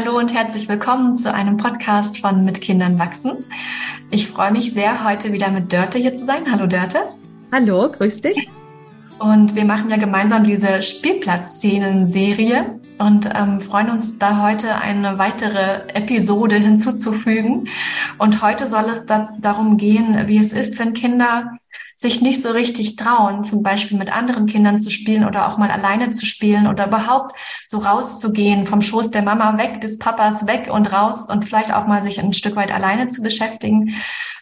Hallo und herzlich willkommen zu einem Podcast von Mit Kindern wachsen. Ich freue mich sehr, heute wieder mit Dörte hier zu sein. Hallo Dörte. Hallo, grüß dich. Und wir machen ja gemeinsam diese Spielplatzszenen-Serie und ähm, freuen uns da heute eine weitere Episode hinzuzufügen. Und heute soll es da darum gehen, wie es ist, wenn Kinder sich nicht so richtig trauen, zum Beispiel mit anderen Kindern zu spielen oder auch mal alleine zu spielen oder überhaupt so rauszugehen, vom Schoß der Mama weg, des Papas weg und raus und vielleicht auch mal sich ein Stück weit alleine zu beschäftigen.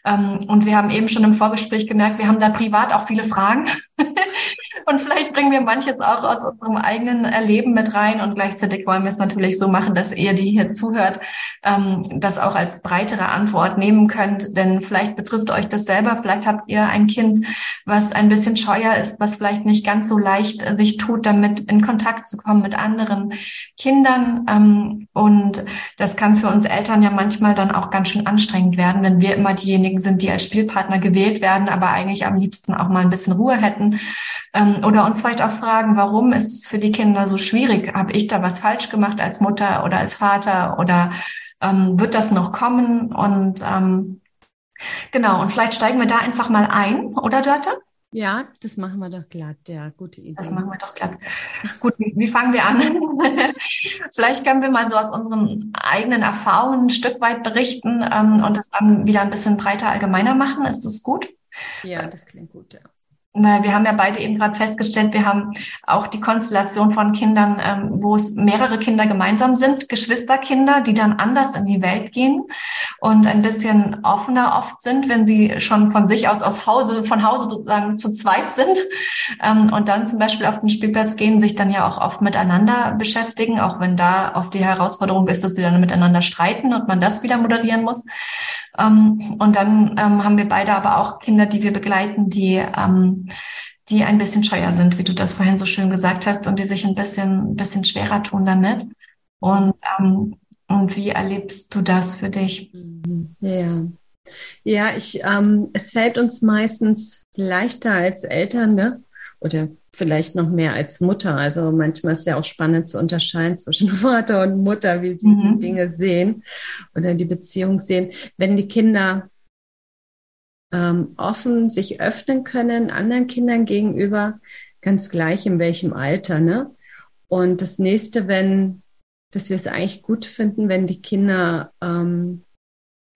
Ähm, und wir haben eben schon im Vorgespräch gemerkt, wir haben da privat auch viele Fragen. Und vielleicht bringen wir manches auch aus unserem eigenen Erleben mit rein. Und gleichzeitig wollen wir es natürlich so machen, dass ihr, die hier zuhört, ähm, das auch als breitere Antwort nehmen könnt. Denn vielleicht betrifft euch das selber. Vielleicht habt ihr ein Kind, was ein bisschen scheuer ist, was vielleicht nicht ganz so leicht sich tut, damit in Kontakt zu kommen mit anderen Kindern. Ähm, und das kann für uns Eltern ja manchmal dann auch ganz schön anstrengend werden, wenn wir immer diejenigen sind, die als Spielpartner gewählt werden, aber eigentlich am liebsten auch mal ein bisschen Ruhe hätten. Ähm, oder uns vielleicht auch fragen, warum ist es für die Kinder so schwierig? Habe ich da was falsch gemacht als Mutter oder als Vater oder ähm, wird das noch kommen? Und ähm, genau, und vielleicht steigen wir da einfach mal ein, oder Dörte? Ja, das machen wir doch glatt, ja, gute Idee. Das machen wir doch glatt. Gut, wie, fangen wir an? Vielleicht können wir mal so aus unseren eigenen Erfahrungen ein Stück weit berichten ähm, und das dann wieder ein bisschen breiter allgemeiner machen. Ist das gut? Ja, das klingt gut, ja. Weil wir haben ja beide eben gerade festgestellt, wir haben auch die Konstellation von Kindern, ähm, wo es mehrere Kinder gemeinsam sind, Geschwisterkinder, die dann anders in die Welt gehen und ein bisschen offener oft sind, wenn sie schon von sich aus aus Hause, von Hause sozusagen zu zweit sind ähm, und dann zum Beispiel auf den Spielplatz gehen, sich dann ja auch oft miteinander beschäftigen, auch wenn da oft die Herausforderung ist, dass sie dann miteinander streiten und man das wieder moderieren muss. Ähm, und dann ähm, haben wir beide aber auch Kinder, die wir begleiten, die, ähm, die ein bisschen scheuer sind, wie du das vorhin so schön gesagt hast, und die sich ein bisschen, bisschen schwerer tun damit. Und, ähm, und wie erlebst du das für dich? Ja, ja ich, ähm, es fällt uns meistens leichter als Eltern, ne? Oder vielleicht noch mehr als Mutter. Also manchmal ist es ja auch spannend zu unterscheiden zwischen Vater und Mutter, wie sie mhm. die Dinge sehen oder die Beziehung sehen. Wenn die Kinder ähm, offen sich öffnen können anderen Kindern gegenüber, ganz gleich in welchem Alter, ne? Und das nächste, wenn, dass wir es eigentlich gut finden, wenn die Kinder ähm,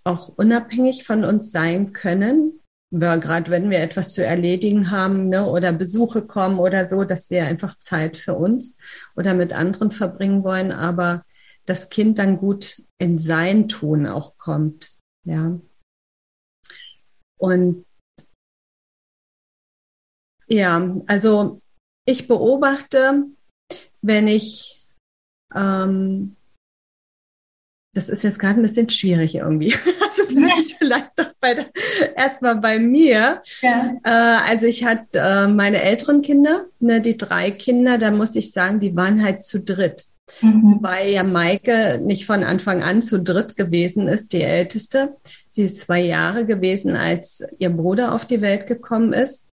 auch unabhängig von uns sein können, gerade wenn wir etwas zu erledigen haben ne, oder Besuche kommen oder so, dass wir einfach Zeit für uns oder mit anderen verbringen wollen, aber das Kind dann gut in sein Tun auch kommt. Ja. Und ja, also ich beobachte, wenn ich ähm, das ist jetzt gerade ein bisschen schwierig irgendwie. Also vielleicht, vielleicht doch bei der, erstmal bei mir. Ja. Äh, also ich hatte äh, meine älteren Kinder, ne, die drei Kinder, da muss ich sagen, die waren halt zu dritt. Mhm. Wobei ja Maike nicht von Anfang an zu dritt gewesen ist, die älteste. Sie ist zwei Jahre gewesen, als ihr Bruder auf die Welt gekommen ist.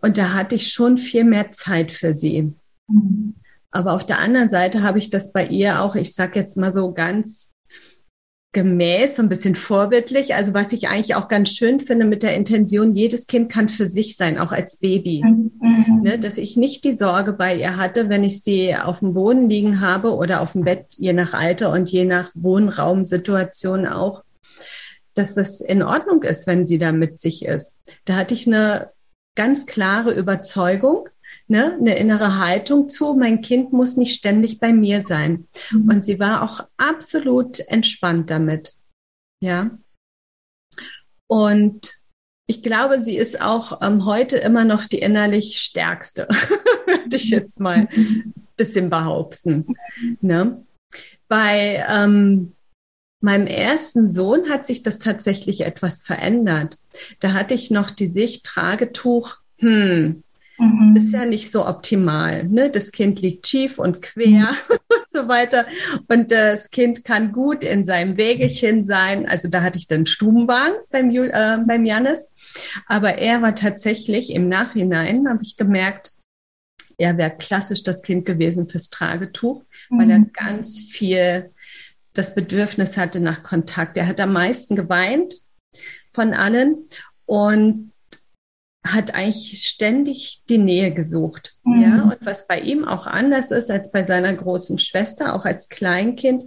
Und da hatte ich schon viel mehr Zeit für sie. Mhm. Aber auf der anderen Seite habe ich das bei ihr auch, ich sag jetzt mal so ganz gemäß, so ein bisschen vorbildlich. Also was ich eigentlich auch ganz schön finde mit der Intention, jedes Kind kann für sich sein, auch als Baby. Mhm. Ne, dass ich nicht die Sorge bei ihr hatte, wenn ich sie auf dem Boden liegen habe oder auf dem Bett, je nach Alter und je nach Wohnraumsituation auch, dass das in Ordnung ist, wenn sie da mit sich ist. Da hatte ich eine ganz klare Überzeugung, ne, eine innere Haltung zu, mein Kind muss nicht ständig bei mir sein. Mhm. Und sie war auch absolut entspannt damit. Ja. Und ich glaube, sie ist auch ähm, heute immer noch die innerlich stärkste, würde ich jetzt mal ein bisschen behaupten. Ne? Bei ähm, meinem ersten Sohn hat sich das tatsächlich etwas verändert. Da hatte ich noch die Sicht, Tragetuch, hm, Mhm. Ist ja nicht so optimal. Ne? Das Kind liegt schief und quer mhm. und so weiter. Und das Kind kann gut in seinem Wägelchen sein. Also da hatte ich dann Stubenwagen beim, äh, beim Janis. Aber er war tatsächlich im Nachhinein, habe ich gemerkt, er wäre klassisch das Kind gewesen fürs Tragetuch, mhm. weil er ganz viel das Bedürfnis hatte nach Kontakt. Er hat am meisten geweint von allen und hat eigentlich ständig die Nähe gesucht. Mhm. Ja, und was bei ihm auch anders ist als bei seiner großen Schwester, auch als Kleinkind,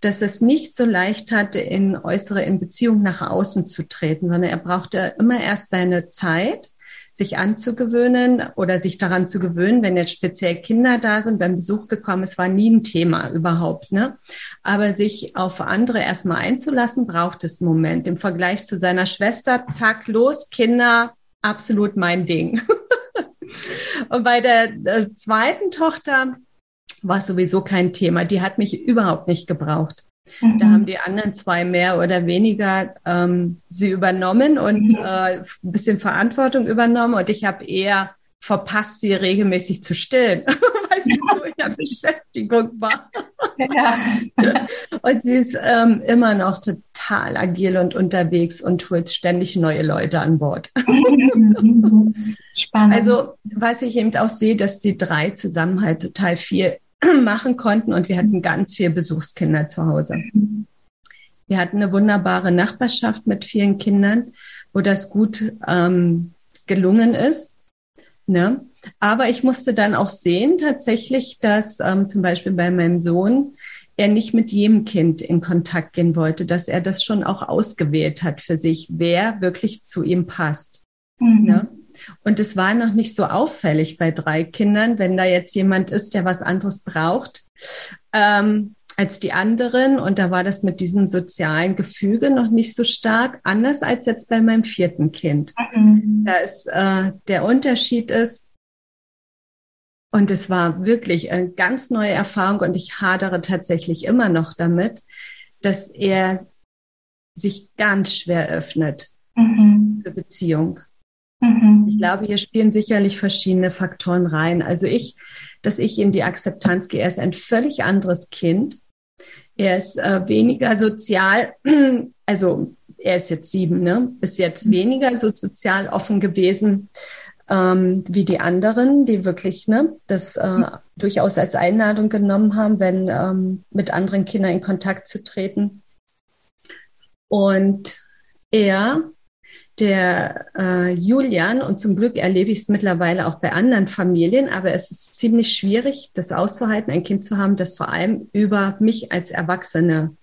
dass es nicht so leicht hatte, in äußere, in Beziehung nach außen zu treten, sondern er brauchte immer erst seine Zeit, sich anzugewöhnen oder sich daran zu gewöhnen, wenn jetzt speziell Kinder da sind, beim Besuch gekommen ist, war nie ein Thema überhaupt, ne? Aber sich auf andere erstmal einzulassen, braucht es einen Moment. Im Vergleich zu seiner Schwester, zack, los, Kinder, absolut mein Ding. Und bei der, der zweiten Tochter war sowieso kein Thema. Die hat mich überhaupt nicht gebraucht. Mhm. Da haben die anderen zwei mehr oder weniger ähm, sie übernommen und mhm. äh, ein bisschen Verantwortung übernommen. Und ich habe eher verpasst, sie regelmäßig zu stillen, weil sie so in der Beschäftigung war. Ja. und sie ist ähm, immer noch total agil und unterwegs und holt ständig neue Leute an Bord. Spannend. Also, was ich eben auch sehe, dass die drei zusammen halt total viel machen konnten und wir hatten ganz viele Besuchskinder zu Hause. Wir hatten eine wunderbare Nachbarschaft mit vielen Kindern, wo das gut ähm, gelungen ist. Ne? Aber ich musste dann auch sehen tatsächlich, dass ähm, zum Beispiel bei meinem Sohn er nicht mit jedem Kind in Kontakt gehen wollte, dass er das schon auch ausgewählt hat für sich, wer wirklich zu ihm passt. Mhm. Ne? Und es war noch nicht so auffällig bei drei Kindern, wenn da jetzt jemand ist, der was anderes braucht ähm, als die anderen. Und da war das mit diesem sozialen Gefüge noch nicht so stark, anders als jetzt bei meinem vierten Kind. Mhm. Da ist äh, der Unterschied ist, und es war wirklich eine ganz neue Erfahrung und ich hadere tatsächlich immer noch damit, dass er sich ganz schwer öffnet mhm. für Beziehung. Mhm. Ich glaube, hier spielen sicherlich verschiedene Faktoren rein. Also ich, dass ich in die Akzeptanz gehe, er ist ein völlig anderes Kind. Er ist äh, weniger sozial, also er ist jetzt sieben, ne? Ist jetzt mhm. weniger so sozial offen gewesen ähm, wie die anderen, die wirklich ne, das äh, mhm. durchaus als Einladung genommen haben, wenn ähm, mit anderen Kindern in Kontakt zu treten. Und er der äh, Julian, und zum Glück erlebe ich es mittlerweile auch bei anderen Familien, aber es ist ziemlich schwierig, das auszuhalten, ein Kind zu haben, das vor allem über mich als Erwachsene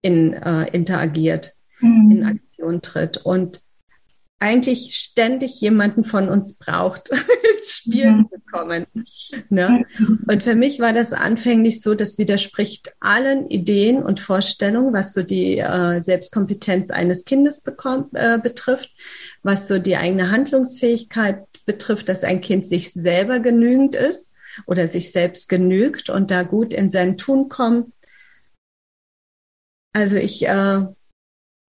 in, äh, interagiert, mhm. in Aktion tritt. Und eigentlich ständig jemanden von uns braucht, ins Spiel mhm. zu kommen. Ne? Und für mich war das anfänglich so, das widerspricht allen Ideen und Vorstellungen, was so die äh, Selbstkompetenz eines Kindes bekommt, äh, betrifft, was so die eigene Handlungsfähigkeit betrifft, dass ein Kind sich selber genügend ist oder sich selbst genügt und da gut in sein Tun kommt. Also ich äh,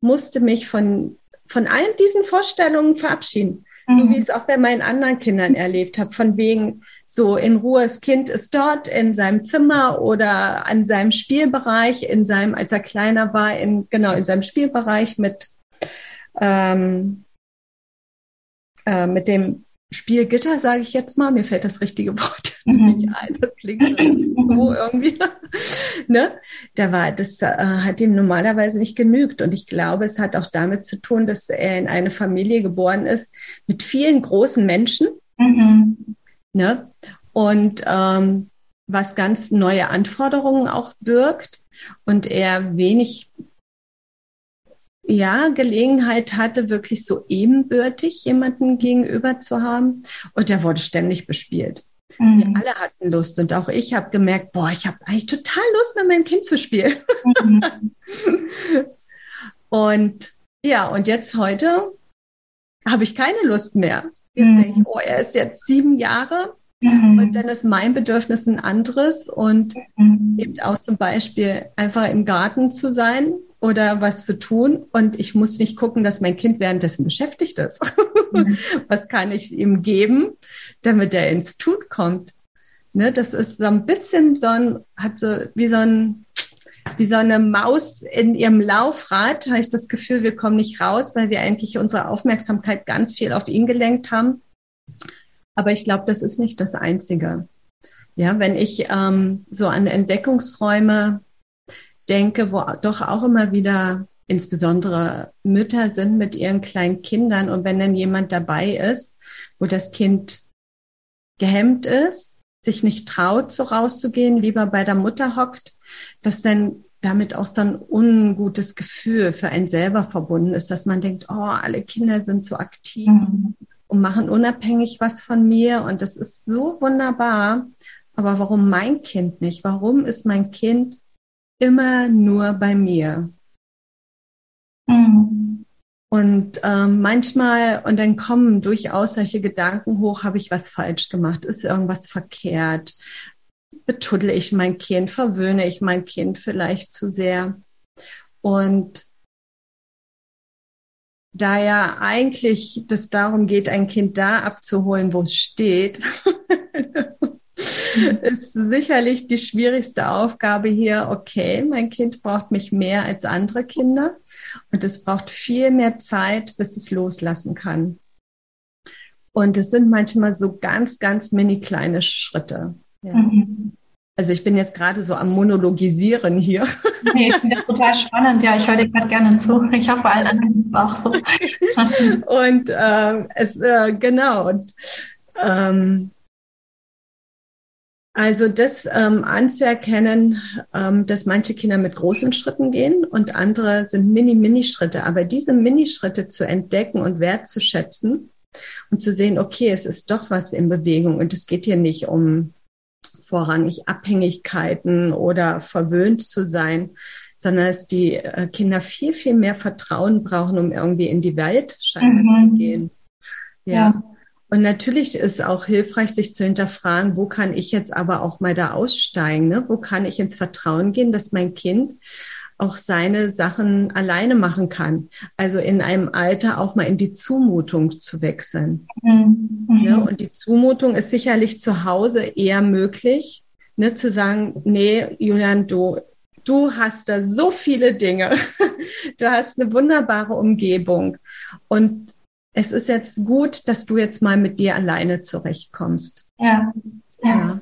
musste mich von von allen diesen Vorstellungen verabschieden. Mhm. So wie ich es auch bei meinen anderen Kindern erlebt habe, von wegen so in Ruhe, das Kind ist dort in seinem Zimmer oder an seinem Spielbereich, in seinem, als er kleiner war, in, genau, in seinem Spielbereich mit, ähm, äh, mit dem Spielgitter, sage ich jetzt mal. Mir fällt das richtige Wort mhm. nicht ein. Das klingt so irgendwie. ne? Da war, das äh, hat ihm normalerweise nicht genügt. Und ich glaube, es hat auch damit zu tun, dass er in eine Familie geboren ist mit vielen großen Menschen. Mhm. Ne? Und ähm, was ganz neue Anforderungen auch birgt und er wenig ja, Gelegenheit hatte, wirklich so ebenbürtig jemanden gegenüber zu haben. Und der wurde ständig bespielt. Mhm. Wir alle hatten Lust und auch ich habe gemerkt, boah, ich habe eigentlich total Lust, mit meinem Kind zu spielen. Mhm. und ja, und jetzt heute habe ich keine Lust mehr. Jetzt mhm. denke ich, oh, er ist jetzt sieben Jahre mhm. und dann ist mein Bedürfnis ein anderes und mhm. eben auch zum Beispiel einfach im Garten zu sein oder was zu tun und ich muss nicht gucken, dass mein Kind währenddessen beschäftigt ist. Mhm. was kann ich ihm geben, damit er ins Tun kommt? Ne, das ist so ein bisschen so ein, hat so wie so ein, wie so eine Maus in ihrem Laufrad, habe ich das Gefühl, wir kommen nicht raus, weil wir eigentlich unsere Aufmerksamkeit ganz viel auf ihn gelenkt haben. Aber ich glaube, das ist nicht das Einzige. Ja, wenn ich ähm, so an Entdeckungsräume denke, wo doch auch immer wieder insbesondere Mütter sind mit ihren kleinen Kindern und wenn dann jemand dabei ist, wo das Kind gehemmt ist, sich nicht traut, so rauszugehen, lieber bei der Mutter hockt, dass dann damit auch so ein ungutes Gefühl für einen selber verbunden ist, dass man denkt, oh, alle Kinder sind so aktiv mhm. und machen unabhängig was von mir und das ist so wunderbar. Aber warum mein Kind nicht? Warum ist mein Kind immer nur bei mir? Mhm. Und ähm, manchmal, und dann kommen durchaus solche Gedanken hoch, habe ich was falsch gemacht? Ist irgendwas verkehrt? Betuddle ich mein Kind? Verwöhne ich mein Kind vielleicht zu sehr? Und da ja eigentlich das darum geht, ein Kind da abzuholen, wo es steht, ist sicherlich die schwierigste Aufgabe hier, okay, mein Kind braucht mich mehr als andere Kinder und es braucht viel mehr Zeit, bis es loslassen kann. Und es sind manchmal so ganz, ganz mini kleine Schritte. Ja. Mhm. Also ich bin jetzt gerade so am Monologisieren hier. Nee, ich finde das total spannend. Ja, ich höre dir gerade gerne zu. Ich hoffe, allen anderen ist es auch so. und ähm, es, äh, genau. Und ähm, also das ähm, anzuerkennen, ähm, dass manche Kinder mit großen Schritten gehen und andere sind Mini-Mini-Schritte. Aber diese Mini-Schritte zu entdecken und wertzuschätzen und zu sehen, okay, es ist doch was in Bewegung und es geht hier nicht um vorrangig Abhängigkeiten oder verwöhnt zu sein, sondern dass die äh, Kinder viel, viel mehr Vertrauen brauchen, um irgendwie in die Welt scheinbar mhm. zu gehen. ja. ja. Und natürlich ist auch hilfreich, sich zu hinterfragen, wo kann ich jetzt aber auch mal da aussteigen? Ne? Wo kann ich ins Vertrauen gehen, dass mein Kind auch seine Sachen alleine machen kann? Also in einem Alter auch mal in die Zumutung zu wechseln. Mhm. Ne? Und die Zumutung ist sicherlich zu Hause eher möglich, ne? zu sagen, nee, Julian, du, du hast da so viele Dinge. Du hast eine wunderbare Umgebung. Und es ist jetzt gut, dass du jetzt mal mit dir alleine zurechtkommst. Ja. ja. ja.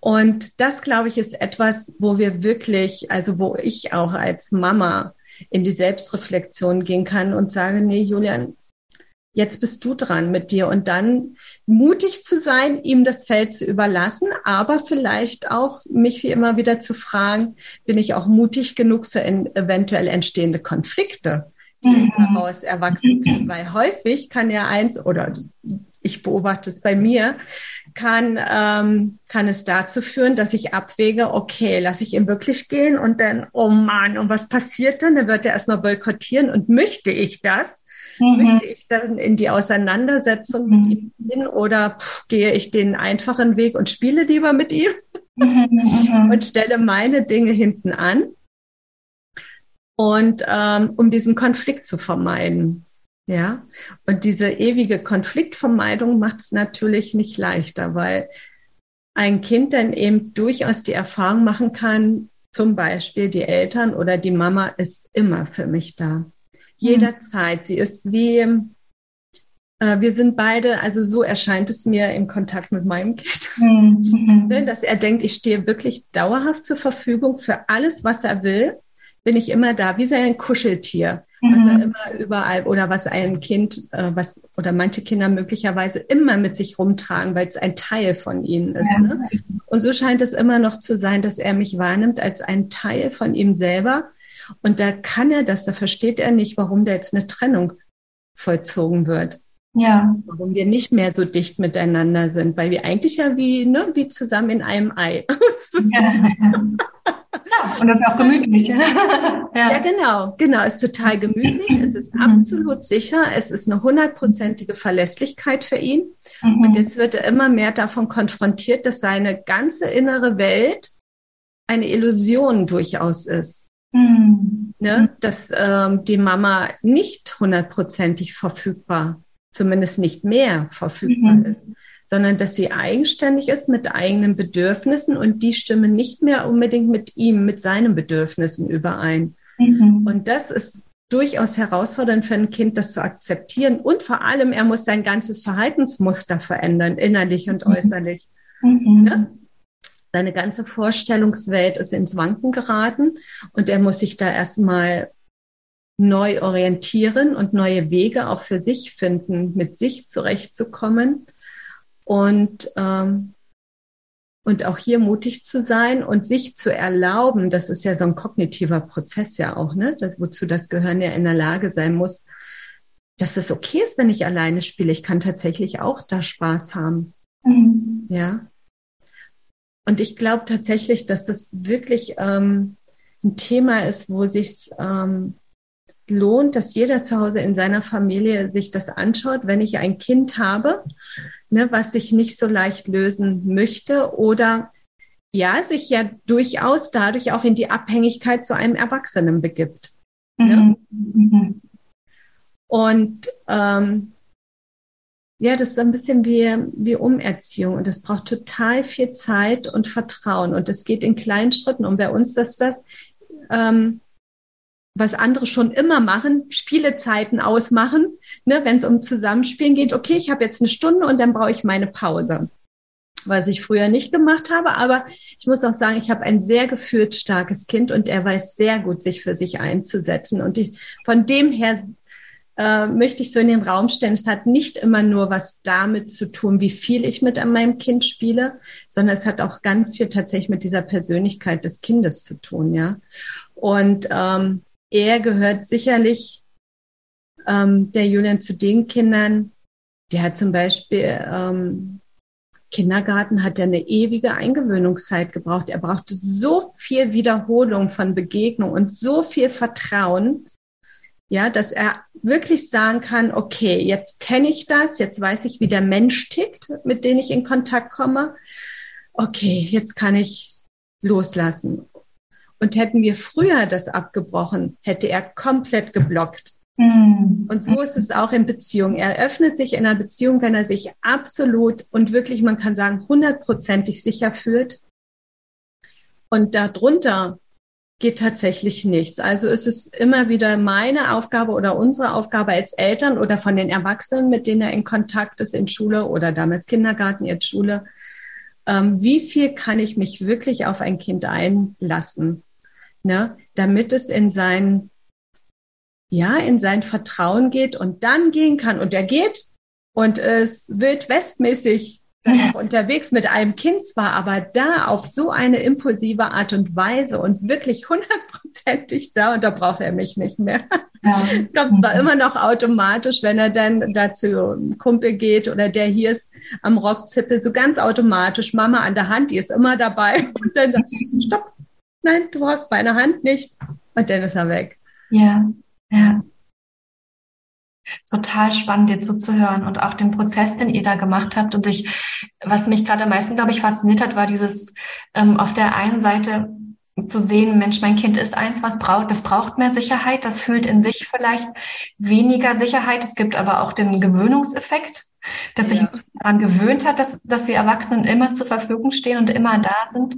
Und das, glaube ich, ist etwas, wo wir wirklich, also wo ich auch als Mama in die Selbstreflexion gehen kann und sage, nee, Julian, jetzt bist du dran mit dir und dann mutig zu sein, ihm das Feld zu überlassen, aber vielleicht auch mich wie immer wieder zu fragen, bin ich auch mutig genug für eventuell entstehende Konflikte? Mhm. daraus erwachsen können. Weil häufig kann ja eins, oder ich beobachte es bei mir, kann, ähm, kann es dazu führen, dass ich abwäge, okay, lasse ich ihn wirklich gehen und dann, oh Mann, und was passiert dann? Dann wird er erstmal boykottieren und möchte ich das? Mhm. Möchte ich dann in die Auseinandersetzung mhm. mit ihm gehen oder pff, gehe ich den einfachen Weg und spiele lieber mit ihm mhm. mhm. und stelle meine Dinge hinten an? Und ähm, um diesen Konflikt zu vermeiden. Ja, und diese ewige Konfliktvermeidung macht es natürlich nicht leichter, weil ein Kind dann eben durchaus die Erfahrung machen kann, zum Beispiel die Eltern oder die Mama ist immer für mich da. Jederzeit. Mhm. Sie ist wie, äh, wir sind beide, also so erscheint es mir im Kontakt mit meinem Kind, mhm. Ne, dass er denkt, ich stehe wirklich dauerhaft zur Verfügung für alles, was er will bin ich immer da, wie sein Kuscheltier, mhm. was er immer überall oder was ein Kind, äh, was oder manche Kinder möglicherweise immer mit sich rumtragen, weil es ein Teil von ihnen ist. Ja. Ne? Und so scheint es immer noch zu sein, dass er mich wahrnimmt als ein Teil von ihm selber. Und da kann er das, da versteht er nicht, warum da jetzt eine Trennung vollzogen wird. Ja. Warum wir nicht mehr so dicht miteinander sind, weil wir eigentlich ja wie, ne, wie zusammen in einem Ei. ja. Und das ist auch gemütlich. ja. ja, genau, genau. Es ist total gemütlich. Es ist mhm. absolut sicher. Es ist eine hundertprozentige Verlässlichkeit für ihn. Mhm. Und jetzt wird er immer mehr davon konfrontiert, dass seine ganze innere Welt eine Illusion durchaus ist. Mhm. Ne? Dass ähm, die Mama nicht hundertprozentig verfügbar, zumindest nicht mehr verfügbar mhm. ist sondern dass sie eigenständig ist mit eigenen Bedürfnissen und die stimmen nicht mehr unbedingt mit ihm, mit seinen Bedürfnissen überein. Mhm. Und das ist durchaus herausfordernd für ein Kind, das zu akzeptieren. Und vor allem, er muss sein ganzes Verhaltensmuster verändern, innerlich und mhm. äußerlich. Mhm. Ja? seine ganze Vorstellungswelt ist ins Wanken geraten und er muss sich da erstmal neu orientieren und neue Wege auch für sich finden, mit sich zurechtzukommen und ähm, und auch hier mutig zu sein und sich zu erlauben, das ist ja so ein kognitiver Prozess ja auch, ne? Das, wozu das Gehirn ja in der Lage sein muss, dass es okay ist, wenn ich alleine spiele. Ich kann tatsächlich auch da Spaß haben. Mhm. Ja. Und ich glaube tatsächlich, dass das wirklich ähm, ein Thema ist, wo sich ähm, lohnt, dass jeder zu Hause in seiner Familie sich das anschaut, wenn ich ein Kind habe, ne, was sich nicht so leicht lösen möchte oder ja, sich ja durchaus dadurch auch in die Abhängigkeit zu einem Erwachsenen begibt. Mhm. Ne? Und ähm, ja, das ist ein bisschen wie, wie Umerziehung und das braucht total viel Zeit und Vertrauen und das geht in kleinen Schritten. Und bei uns ist das, ähm, was andere schon immer machen, Spielezeiten ausmachen, ne, wenn es um Zusammenspielen geht. Okay, ich habe jetzt eine Stunde und dann brauche ich meine Pause was ich früher nicht gemacht habe. Aber ich muss auch sagen, ich habe ein sehr geführt starkes Kind und er weiß sehr gut, sich für sich einzusetzen. Und ich, von dem her äh, möchte ich so in den Raum stellen, es hat nicht immer nur was damit zu tun, wie viel ich mit an meinem Kind spiele, sondern es hat auch ganz viel tatsächlich mit dieser Persönlichkeit des Kindes zu tun, ja. Und ähm, er gehört sicherlich ähm, der Julian zu den Kindern, der hat zum Beispiel ähm, Kindergarten hat ja eine ewige Eingewöhnungszeit gebraucht. Er brauchte so viel Wiederholung von Begegnung und so viel Vertrauen, ja, dass er wirklich sagen kann, okay, jetzt kenne ich das, jetzt weiß ich, wie der Mensch tickt, mit dem ich in Kontakt komme. Okay, jetzt kann ich loslassen. Und hätten wir früher das abgebrochen, hätte er komplett geblockt. Mhm. Und so ist es auch in Beziehungen. Er öffnet sich in einer Beziehung, wenn er sich absolut und wirklich, man kann sagen, hundertprozentig sicher fühlt. Und darunter geht tatsächlich nichts. Also ist es immer wieder meine Aufgabe oder unsere Aufgabe als Eltern oder von den Erwachsenen, mit denen er in Kontakt ist in Schule oder damals Kindergarten, jetzt Schule. Ähm, wie viel kann ich mich wirklich auf ein Kind einlassen, ne? damit es in sein, ja, in sein Vertrauen geht und dann gehen kann. Und er geht und es wild westmäßig dann auch unterwegs mit einem Kind zwar, aber da auf so eine impulsive Art und Weise und wirklich hundertprozentig da und da braucht er mich nicht mehr. Ja. Ich glaube zwar immer noch automatisch, wenn er dann dazu Kumpel geht oder der hier ist am Rockzippel, so ganz automatisch, Mama an der Hand, die ist immer dabei und dann sagt, stopp, nein, du brauchst meine Hand nicht und dann ist er weg. Ja, ja total spannend, dir zuzuhören und auch den Prozess, den ihr da gemacht habt. Und ich, was mich gerade am meisten, glaube ich, fasziniert hat, war dieses ähm, auf der einen Seite zu sehen, Mensch, mein Kind ist eins, was braucht, das braucht mehr Sicherheit, das fühlt in sich vielleicht weniger Sicherheit. Es gibt aber auch den Gewöhnungseffekt, dass ja. sich daran gewöhnt hat, dass, dass wir Erwachsenen immer zur Verfügung stehen und immer da sind.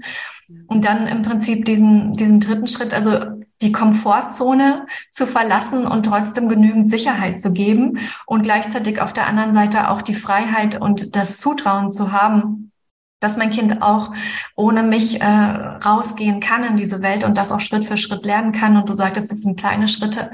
Und dann im Prinzip diesen, diesen dritten Schritt, also die Komfortzone zu verlassen und trotzdem genügend Sicherheit zu geben und gleichzeitig auf der anderen Seite auch die Freiheit und das Zutrauen zu haben, dass mein Kind auch ohne mich äh, rausgehen kann in diese Welt und das auch Schritt für Schritt lernen kann. Und du sagtest, es sind kleine Schritte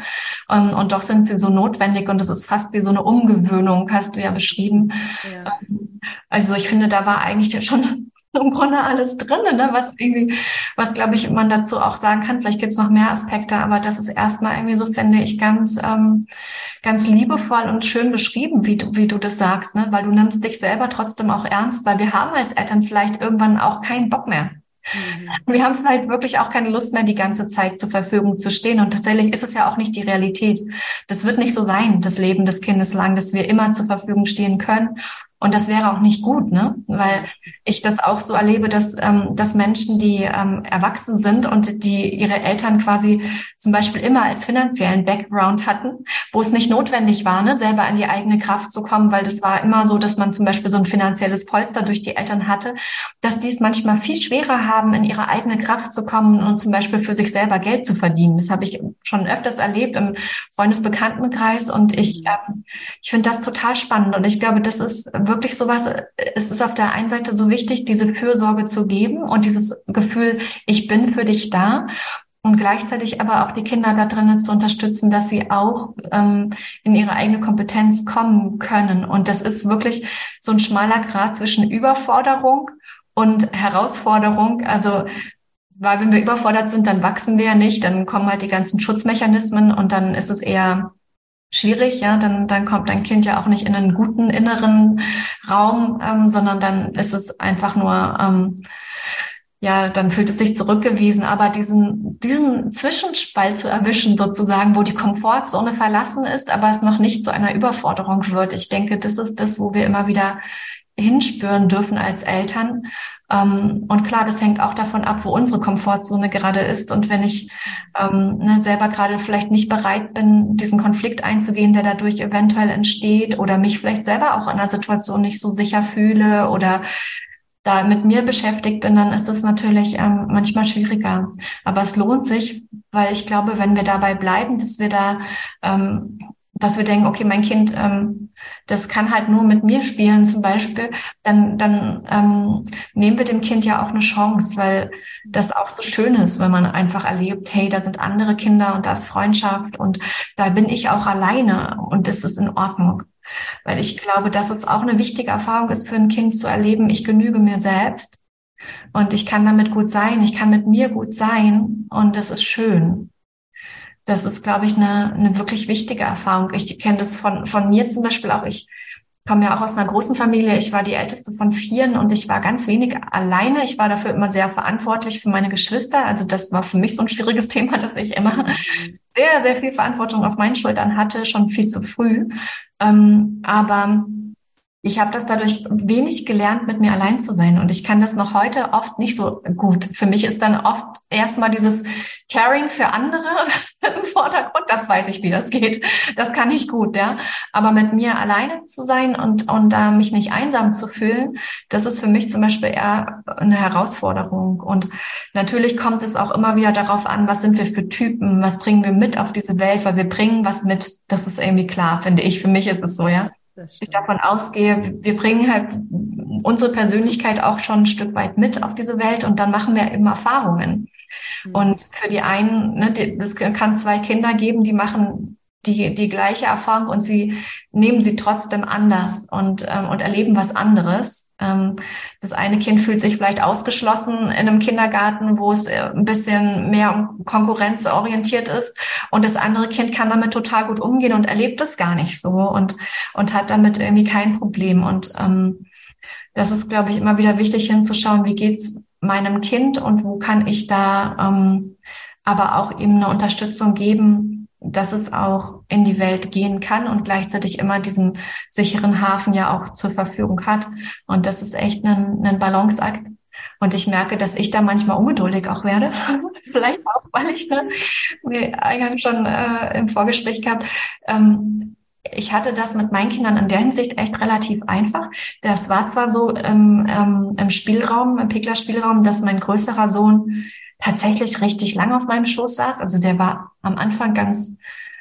ähm, und doch sind sie so notwendig und es ist fast wie so eine Umgewöhnung, hast du ja beschrieben. Ja. Ähm, also ich finde, da war eigentlich schon im Grunde alles drin, ne? was irgendwie, was glaube ich man dazu auch sagen kann. Vielleicht gibt es noch mehr Aspekte, aber das ist erstmal irgendwie so, finde ich, ganz, ähm, ganz liebevoll und schön beschrieben, wie du, wie du das sagst, ne? weil du nimmst dich selber trotzdem auch ernst, weil wir haben als Eltern vielleicht irgendwann auch keinen Bock mehr. Mhm. Wir haben vielleicht wirklich auch keine Lust mehr, die ganze Zeit zur Verfügung zu stehen. Und tatsächlich ist es ja auch nicht die Realität. Das wird nicht so sein, das Leben des Kindes lang, dass wir immer zur Verfügung stehen können. Und das wäre auch nicht gut, ne? Weil ich das auch so erlebe, dass, ähm, dass Menschen, die ähm, erwachsen sind und die ihre Eltern quasi zum Beispiel immer als finanziellen Background hatten, wo es nicht notwendig war, ne, selber an die eigene Kraft zu kommen, weil das war immer so, dass man zum Beispiel so ein finanzielles Polster durch die Eltern hatte, dass die es manchmal viel schwerer haben, in ihre eigene Kraft zu kommen und zum Beispiel für sich selber Geld zu verdienen. Das habe ich schon öfters erlebt im Freundesbekanntenkreis und ich, ähm, ich finde das total spannend und ich glaube, das ist wirklich sowas, es ist auf der einen Seite so wichtig, diese Fürsorge zu geben und dieses Gefühl, ich bin für dich da und gleichzeitig aber auch die Kinder da drinnen zu unterstützen, dass sie auch ähm, in ihre eigene Kompetenz kommen können. Und das ist wirklich so ein schmaler Grad zwischen Überforderung und Herausforderung. Also weil wenn wir überfordert sind, dann wachsen wir ja nicht, dann kommen halt die ganzen Schutzmechanismen und dann ist es eher schwierig, ja, dann, dann kommt dein Kind ja auch nicht in einen guten inneren Raum, ähm, sondern dann ist es einfach nur ähm, ja, dann fühlt es sich zurückgewiesen. Aber diesen, diesen Zwischenspalt zu erwischen, sozusagen, wo die Komfortzone verlassen ist, aber es noch nicht zu einer Überforderung wird. Ich denke, das ist das, wo wir immer wieder hinspüren dürfen als Eltern. Ähm, und klar, das hängt auch davon ab, wo unsere Komfortzone gerade ist. Und wenn ich ähm, ne, selber gerade vielleicht nicht bereit bin, diesen Konflikt einzugehen, der dadurch eventuell entsteht, oder mich vielleicht selber auch in einer Situation nicht so sicher fühle oder da mit mir beschäftigt bin, dann ist es natürlich ähm, manchmal schwieriger. Aber es lohnt sich, weil ich glaube, wenn wir dabei bleiben, dass wir da, ähm, dass wir denken, okay, mein Kind, ähm, das kann halt nur mit mir spielen zum Beispiel, dann, dann ähm, nehmen wir dem Kind ja auch eine Chance, weil das auch so schön ist, wenn man einfach erlebt, hey, da sind andere Kinder und da ist Freundschaft und da bin ich auch alleine und das ist in Ordnung. Weil ich glaube, dass es auch eine wichtige Erfahrung ist für ein Kind zu erleben, ich genüge mir selbst und ich kann damit gut sein, ich kann mit mir gut sein und das ist schön. Das ist, glaube ich, eine, eine wirklich wichtige Erfahrung. Ich kenne das von, von mir zum Beispiel auch. Ich komme ja auch aus einer großen Familie. Ich war die älteste von vieren und ich war ganz wenig alleine. Ich war dafür immer sehr verantwortlich für meine Geschwister. Also das war für mich so ein schwieriges Thema, dass ich immer sehr, sehr viel Verantwortung auf meinen Schultern hatte, schon viel zu früh. Ähm, aber ich habe das dadurch wenig gelernt, mit mir allein zu sein. Und ich kann das noch heute oft nicht so gut. Für mich ist dann oft erstmal dieses Caring für andere im Vordergrund. Das weiß ich, wie das geht. Das kann ich gut, ja. Aber mit mir alleine zu sein und, und äh, mich nicht einsam zu fühlen, das ist für mich zum Beispiel eher eine Herausforderung. Und natürlich kommt es auch immer wieder darauf an, was sind wir für Typen? Was bringen wir mit auf diese Welt? Weil wir bringen was mit. Das ist irgendwie klar, finde ich. Für mich ist es so, ja ich davon ausgehe, wir bringen halt unsere Persönlichkeit auch schon ein Stück weit mit auf diese Welt und dann machen wir eben Erfahrungen. Mhm. Und für die einen, ne, es kann zwei Kinder geben, die machen die, die gleiche Erfahrung und sie nehmen sie trotzdem anders und, ähm, und erleben was anderes. Ähm, das eine Kind fühlt sich vielleicht ausgeschlossen in einem Kindergarten, wo es äh, ein bisschen mehr konkurrenzorientiert ist. Und das andere Kind kann damit total gut umgehen und erlebt es gar nicht so und, und hat damit irgendwie kein Problem. Und ähm, das ist, glaube ich, immer wieder wichtig hinzuschauen, wie geht's meinem Kind und wo kann ich da ähm, aber auch ihm eine Unterstützung geben, dass es auch in die Welt gehen kann und gleichzeitig immer diesen sicheren Hafen ja auch zur Verfügung hat. Und das ist echt ein, ein Balanceakt. Und ich merke, dass ich da manchmal ungeduldig auch werde. Vielleicht auch, weil ich ne, wie eingangs schon äh, im Vorgespräch gehabt, ähm, ich hatte das mit meinen Kindern in der Hinsicht echt relativ einfach. Das war zwar so im, ähm, im Spielraum, im Pegler-Spielraum, dass mein größerer Sohn tatsächlich richtig lang auf meinem Schoß saß. Also der war am Anfang ganz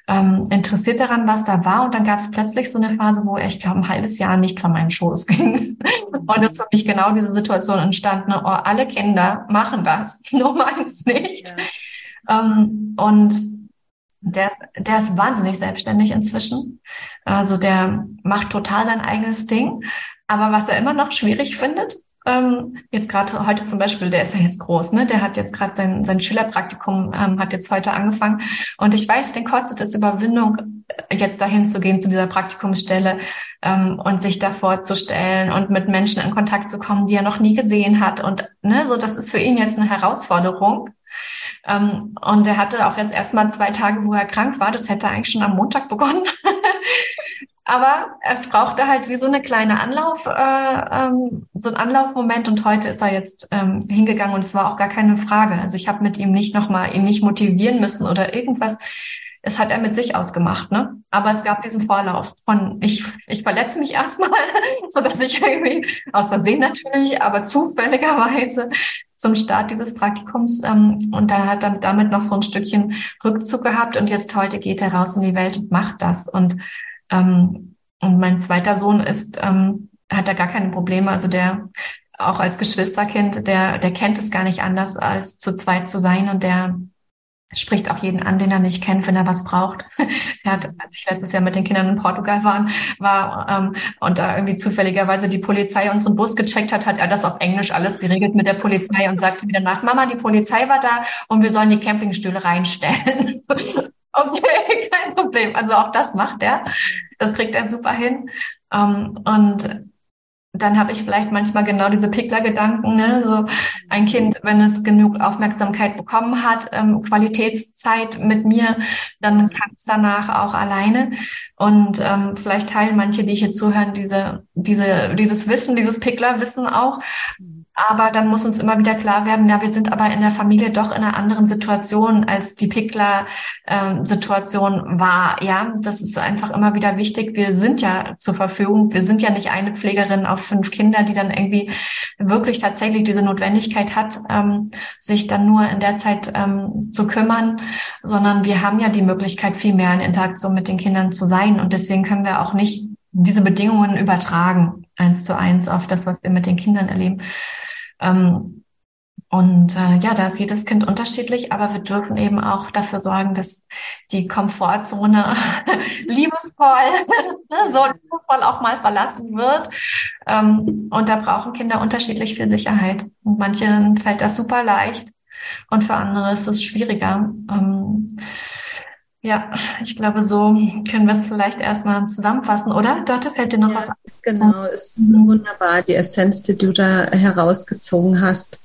ähm, interessiert daran, was da war. Und dann gab es plötzlich so eine Phase, wo er, ich glaube, ein halbes Jahr nicht von meinem Schoß ging. Und es für mich genau diese Situation entstanden. Oh, alle Kinder machen das, nur meins nicht. Ja. Ähm, und der, der ist wahnsinnig selbstständig inzwischen. Also der macht total sein eigenes Ding. Aber was er immer noch schwierig findet, ähm, jetzt gerade heute zum Beispiel, der ist ja jetzt groß, ne? Der hat jetzt gerade sein, sein Schülerpraktikum, ähm, hat jetzt heute angefangen. Und ich weiß, den kostet es Überwindung, jetzt dahin zu gehen zu dieser Praktikumsstelle ähm, und sich da vorzustellen und mit Menschen in Kontakt zu kommen, die er noch nie gesehen hat. Und ne, so das ist für ihn jetzt eine Herausforderung. Ähm, und er hatte auch jetzt erstmal zwei Tage, wo er krank war. Das hätte eigentlich schon am Montag begonnen. Aber es brauchte halt wie so eine kleine Anlauf, äh, ähm, so ein Anlaufmoment und heute ist er jetzt ähm, hingegangen und es war auch gar keine Frage. Also ich habe mit ihm nicht nochmal ihn nicht motivieren müssen oder irgendwas. Es hat er mit sich ausgemacht, ne? Aber es gab diesen Vorlauf von ich, ich verletze mich erstmal, so dass ich irgendwie aus Versehen natürlich, aber zufälligerweise zum Start dieses Praktikums ähm, und dann hat er damit noch so ein Stückchen Rückzug gehabt und jetzt heute geht er raus in die Welt und macht das und ähm, und mein zweiter Sohn ist ähm, hat da gar keine Probleme. Also der auch als Geschwisterkind, der, der kennt es gar nicht anders, als zu zweit zu sein und der spricht auch jeden an, den er nicht kennt, wenn er was braucht. Der hat, als ich letztes Jahr mit den Kindern in Portugal waren, war ähm, und da irgendwie zufälligerweise die Polizei unseren Bus gecheckt hat, hat er das auf Englisch alles geregelt mit der Polizei und sagte mir danach, Mama, die Polizei war da und wir sollen die Campingstühle reinstellen. okay, kein Problem. Also auch das macht er. Das kriegt er super hin. Ähm, und dann habe ich vielleicht manchmal genau diese Pickler-Gedanken. Ne? So ein Kind, wenn es genug Aufmerksamkeit bekommen hat, ähm, Qualitätszeit mit mir, dann kann es danach auch alleine. Und ähm, vielleicht teilen manche, die hier zuhören, diese, diese, dieses Wissen, dieses Pickler-Wissen auch. Aber dann muss uns immer wieder klar werden, ja, wir sind aber in der Familie doch in einer anderen Situation, als die Pickler-Situation ähm, war. Ja, das ist einfach immer wieder wichtig. Wir sind ja zur Verfügung. Wir sind ja nicht eine Pflegerin auf fünf Kinder, die dann irgendwie wirklich tatsächlich diese Notwendigkeit hat, ähm, sich dann nur in der Zeit ähm, zu kümmern, sondern wir haben ja die Möglichkeit, viel mehr in Interaktion mit den Kindern zu sein. Und deswegen können wir auch nicht diese Bedingungen übertragen, eins zu eins auf das, was wir mit den Kindern erleben. Ähm, und äh, ja, da ist jedes Kind unterschiedlich, aber wir dürfen eben auch dafür sorgen, dass die Komfortzone liebevoll, so liebevoll auch mal verlassen wird. Ähm, und da brauchen Kinder unterschiedlich viel Sicherheit. Und manchen fällt das super leicht und für andere ist es schwieriger. Ähm, ja, ich glaube, so können wir es vielleicht erstmal zusammenfassen, oder? Dörte, fällt dir noch ja, was an? Genau, ist mhm. wunderbar, die Essenz, die du da herausgezogen hast.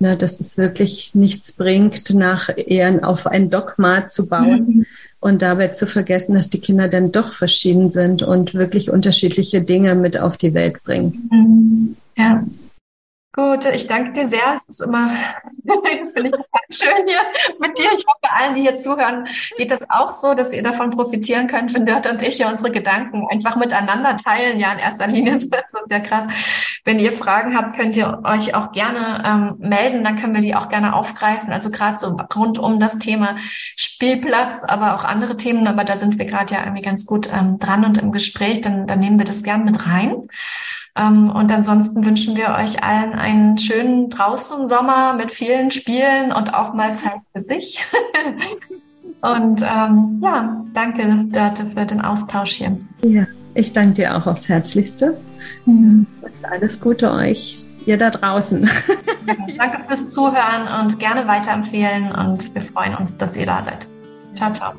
Ne, dass es wirklich nichts bringt, nach eher auf ein Dogma zu bauen mhm. und dabei zu vergessen, dass die Kinder dann doch verschieden sind und wirklich unterschiedliche Dinge mit auf die Welt bringen. Mhm. Ja. Gut, ich danke dir sehr. Es ist immer, finde ich ganz schön hier mit dir. Ich hoffe, allen, die hier zuhören, geht das auch so, dass ihr davon profitieren könnt, wenn Dörte und ich hier unsere Gedanken einfach miteinander teilen. Ja, in erster Linie ist das ja gerade. Wenn ihr Fragen habt, könnt ihr euch auch gerne ähm, melden. Dann können wir die auch gerne aufgreifen. Also gerade so rund um das Thema Spielplatz, aber auch andere Themen. Aber da sind wir gerade ja irgendwie ganz gut ähm, dran und im Gespräch. Dann, dann nehmen wir das gern mit rein. Ähm, und ansonsten wünschen wir euch allen einen schönen draußen Sommer mit vielen Spielen und auch mal Zeit für sich. und ähm, ja, danke, Dörte, für den Austausch hier. Ja, ich danke dir auch aufs Herzlichste. Mhm. Und alles Gute euch, ihr da draußen. Danke fürs Zuhören und gerne weiterempfehlen und wir freuen uns, dass ihr da seid. Ciao, ciao.